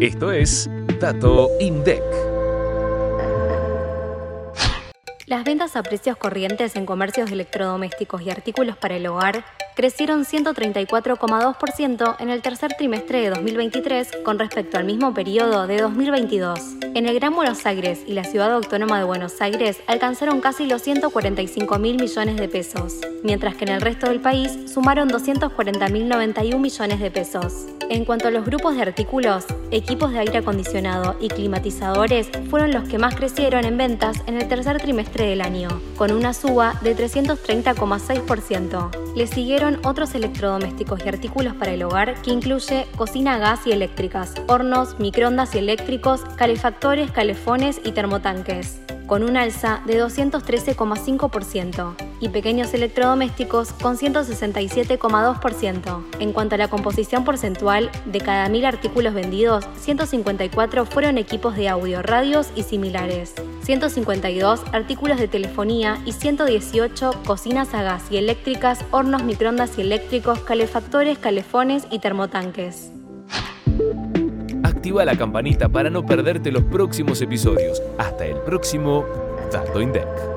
Esto es Dato INDEC. Las ventas a precios corrientes en comercios electrodomésticos y artículos para el hogar crecieron 134,2% en el tercer trimestre de 2023 con respecto al mismo periodo de 2022. En el Gran Buenos Aires y la Ciudad Autónoma de Buenos Aires alcanzaron casi los 145 mil millones de pesos, mientras que en el resto del país sumaron 240.091 millones de pesos. En cuanto a los grupos de artículos, equipos de aire acondicionado y climatizadores fueron los que más crecieron en ventas en el tercer trimestre del año, con una suba de 330,6%. Le siguieron otros electrodomésticos y artículos para el hogar que incluye cocina gas y eléctricas, hornos, microondas y eléctricos, calefactores, calefones y termotanques con un alza de 213,5%, y pequeños electrodomésticos con 167,2%. En cuanto a la composición porcentual, de cada mil artículos vendidos, 154 fueron equipos de audio, radios y similares, 152 artículos de telefonía y 118 cocinas a gas y eléctricas, hornos, microondas y eléctricos, calefactores, calefones y termotanques. Activa la campanita para no perderte los próximos episodios. Hasta el próximo Dato INDEC.